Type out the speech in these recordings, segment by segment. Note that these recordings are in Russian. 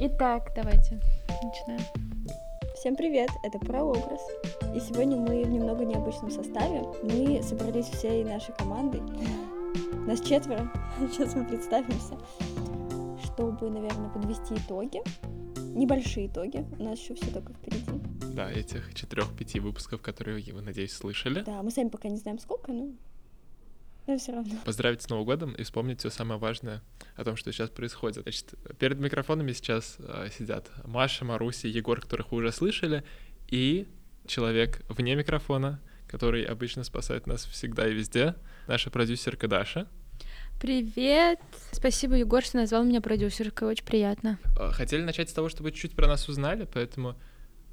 Итак, давайте начинаем. Всем привет, это Прообраз. И сегодня мы в немного необычном составе. Мы собрались всей нашей командой. Нас четверо. Сейчас мы представимся. Чтобы, наверное, подвести итоги. Небольшие итоги. У нас еще все только впереди. Да, этих четырех-пяти выпусков, которые вы, надеюсь, слышали. Да, мы сами пока не знаем сколько, но но все равно. Поздравить с Новым годом и вспомнить все самое важное о том, что сейчас происходит. Значит, перед микрофонами сейчас э, сидят Маша, Маруси, Егор, которых вы уже слышали, и человек вне микрофона, который обычно спасает нас всегда и везде, наша продюсерка Даша. Привет! Спасибо, Егор, что назвал меня продюсеркой, очень приятно. Э, хотели начать с того, чтобы чуть-чуть про нас узнали, поэтому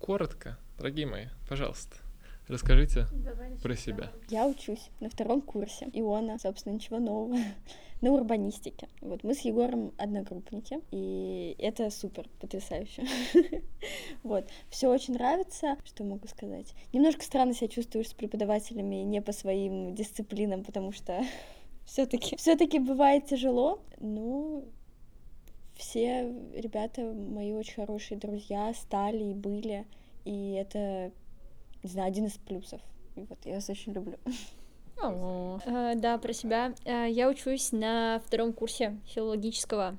коротко, дорогие мои, пожалуйста. Расскажите Давай про себя. Я учусь на втором курсе Иона, собственно, ничего нового, на урбанистике. Вот мы с Егором одногруппники, и это супер, потрясающе. Вот, все очень нравится, что могу сказать. Немножко странно себя чувствуешь с преподавателями не по своим дисциплинам, потому что все-таки все-таки бывает тяжело, но все ребята мои очень хорошие друзья стали и были, и это не знаю, один из плюсов. И вот я вас очень люблю. Э, да, про себя. Э, я учусь на втором курсе филологического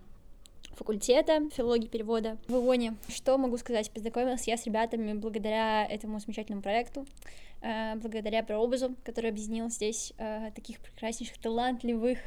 факультета филологии перевода в ИОНе. Что могу сказать? Познакомилась я с ребятами благодаря этому замечательному проекту, э, благодаря прообразу, который объединил здесь таких прекраснейших, талантливых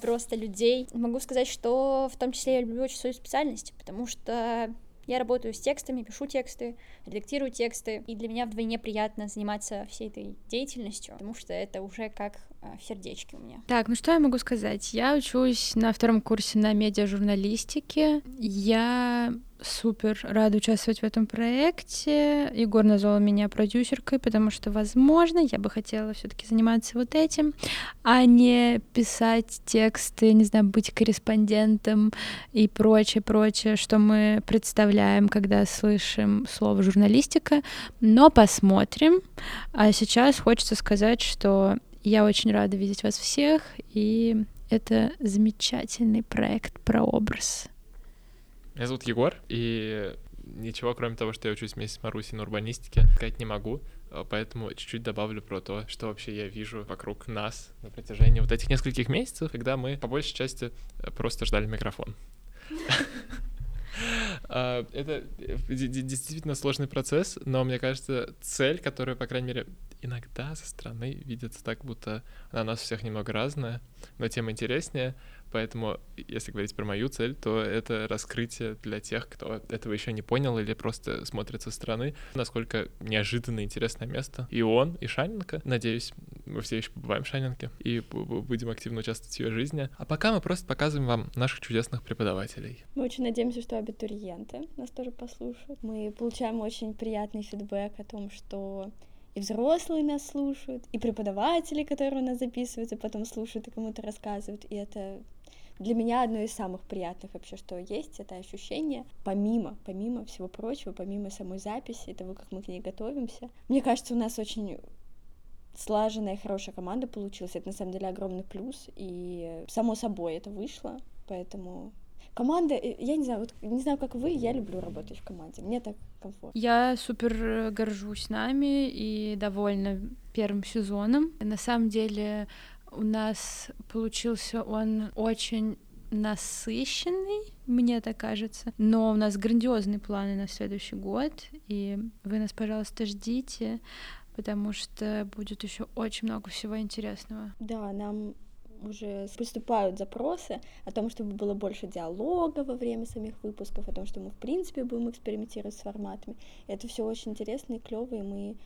просто людей. Могу сказать, что в том числе я люблю очень свою специальность, потому что я работаю с текстами, пишу тексты, редактирую тексты, и для меня вдвойне приятно заниматься всей этой деятельностью, потому что это уже как в сердечке у меня. Так, ну что я могу сказать? Я учусь на втором курсе на медиажурналистике. Я супер рада участвовать в этом проекте. Егор назвал меня продюсеркой, потому что, возможно, я бы хотела все-таки заниматься вот этим, а не писать тексты, не знаю, быть корреспондентом и прочее, прочее, что мы представляем, когда слышим слово журналистика. Но посмотрим. А сейчас хочется сказать, что я очень рада видеть вас всех, и это замечательный проект про образ. Меня зовут Егор, и ничего, кроме того, что я учусь вместе с Марусей на урбанистике, сказать не могу, а, поэтому чуть-чуть добавлю про то, что вообще я вижу вокруг нас на протяжении вот этих нескольких месяцев, когда мы по большей части э, просто ждали микрофон. А, это э, действительно сложный процесс, но мне кажется, цель, которую, по крайней мере, иногда со стороны видится так, будто она у нас всех немного разная, но тем интереснее. Поэтому, если говорить про мою цель, то это раскрытие для тех, кто этого еще не понял или просто смотрит со стороны, насколько неожиданно интересное место. И он, и Шанинка. Надеюсь, мы все еще побываем в Шанинке и будем активно участвовать в ее жизни. А пока мы просто показываем вам наших чудесных преподавателей. Мы очень надеемся, что абитуриенты нас тоже послушают. Мы получаем очень приятный фидбэк о том, что и взрослые нас слушают, и преподаватели, которые у нас записываются, потом слушают и кому-то рассказывают. И это для меня одно из самых приятных вообще, что есть, это ощущение, помимо, помимо всего прочего, помимо самой записи, того, как мы к ней готовимся. Мне кажется, у нас очень слаженная, хорошая команда получилась. Это на самом деле огромный плюс, и само собой это вышло, поэтому команда, э, я не знаю, вот не знаю, как вы, я люблю работать в команде, мне так комфортно. Я супер горжусь нами и довольна первым сезоном. На самом деле у нас получился он очень насыщенный, мне так кажется. Но у нас грандиозные планы на следующий год, и вы нас, пожалуйста, ждите, потому что будет еще очень много всего интересного. Да, нам уже поступают запросы о том, чтобы было больше диалога во время самих выпусков, о том, что мы в принципе будем экспериментировать с форматами. Это все очень интересно и клево, и мы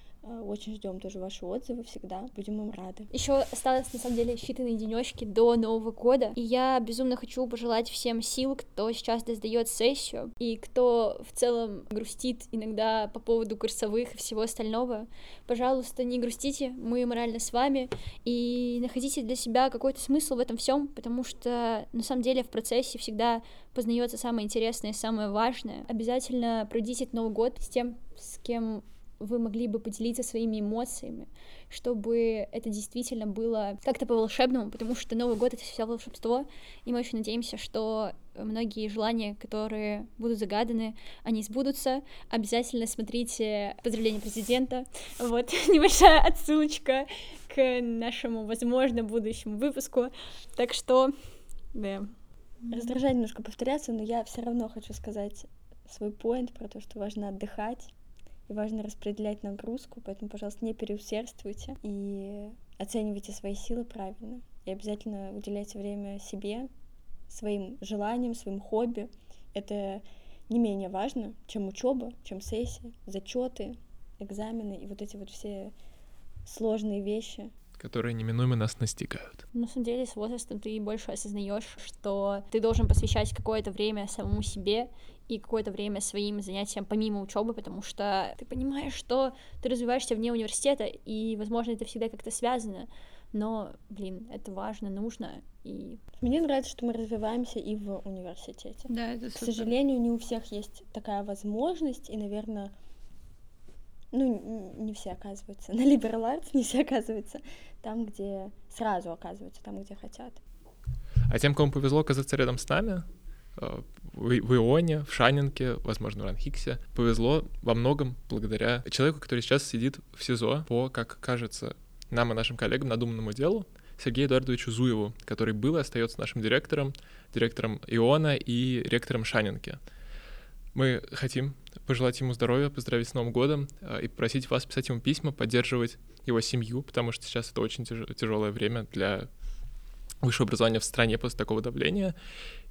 очень ждем тоже ваши отзывы всегда. Будем им рады. Еще осталось на самом деле считанные денечки до Нового года. И я безумно хочу пожелать всем сил, кто сейчас сдает сессию, и кто в целом грустит иногда по поводу курсовых и всего остального. Пожалуйста, не грустите, мы морально с вами, и находите для себя какой-то смысл в этом всем, потому что на самом деле в процессе всегда познается самое интересное и самое важное. Обязательно пройдите Новый год с тем, с кем вы могли бы поделиться своими эмоциями, чтобы это действительно было как-то по-волшебному, потому что Новый год — это все волшебство, и мы очень надеемся, что многие желания, которые будут загаданы, они сбудутся. Обязательно смотрите поздравления президента. Вот небольшая отсылочка к нашему, возможно, будущему выпуску. Так что, да. Раздражает немножко повторяться, но я все равно хочу сказать свой поинт про то, что важно отдыхать и важно распределять нагрузку, поэтому, пожалуйста, не переусердствуйте и оценивайте свои силы правильно. И обязательно уделяйте время себе, своим желаниям, своим хобби. Это не менее важно, чем учеба, чем сессия, зачеты, экзамены и вот эти вот все сложные вещи которые неминуемо нас настигают. На самом деле, с возрастом ты больше осознаешь, что ты должен посвящать какое-то время самому себе и какое-то время своим занятиям помимо учебы, потому что ты понимаешь, что ты развиваешься вне университета, и, возможно, это всегда как-то связано, но, блин, это важно, нужно, и... Мне нравится, что мы развиваемся и в университете. Да, это супер. К сожалению, не у всех есть такая возможность, и, наверное, ну, не все оказываются на liberal arts, не все оказываются там, где сразу оказываются, там, где хотят. А тем, кому повезло оказаться рядом с нами, э, в Ионе, в Шанинке, возможно, в Ранхиксе, повезло во многом благодаря человеку, который сейчас сидит в СИЗО по, как кажется, нам и нашим коллегам надуманному делу, Сергею Эдуардовичу Зуеву, который был и остается нашим директором, директором Иона и ректором Шанинки. Мы хотим пожелать ему здоровья, поздравить с Новым годом э, и попросить вас писать ему письма, поддерживать его семью, потому что сейчас это очень тяжелое время для высшего образования в стране после такого давления.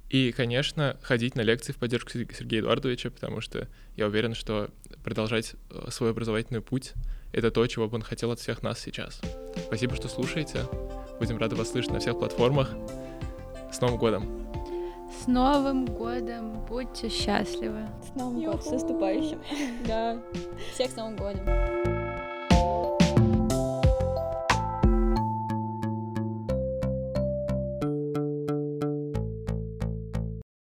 И, конечно, ходить на лекции в поддержку Сергея Эдуардовича, потому что я уверен, что продолжать э, свой образовательный путь — это то, чего бы он хотел от всех нас сейчас. Спасибо, что слушаете. Будем рады вас слышать на всех платформах. С Новым годом! С Новым годом! Будьте счастливы! С Новым годом! С наступающим! Да. Всех с Новым годом!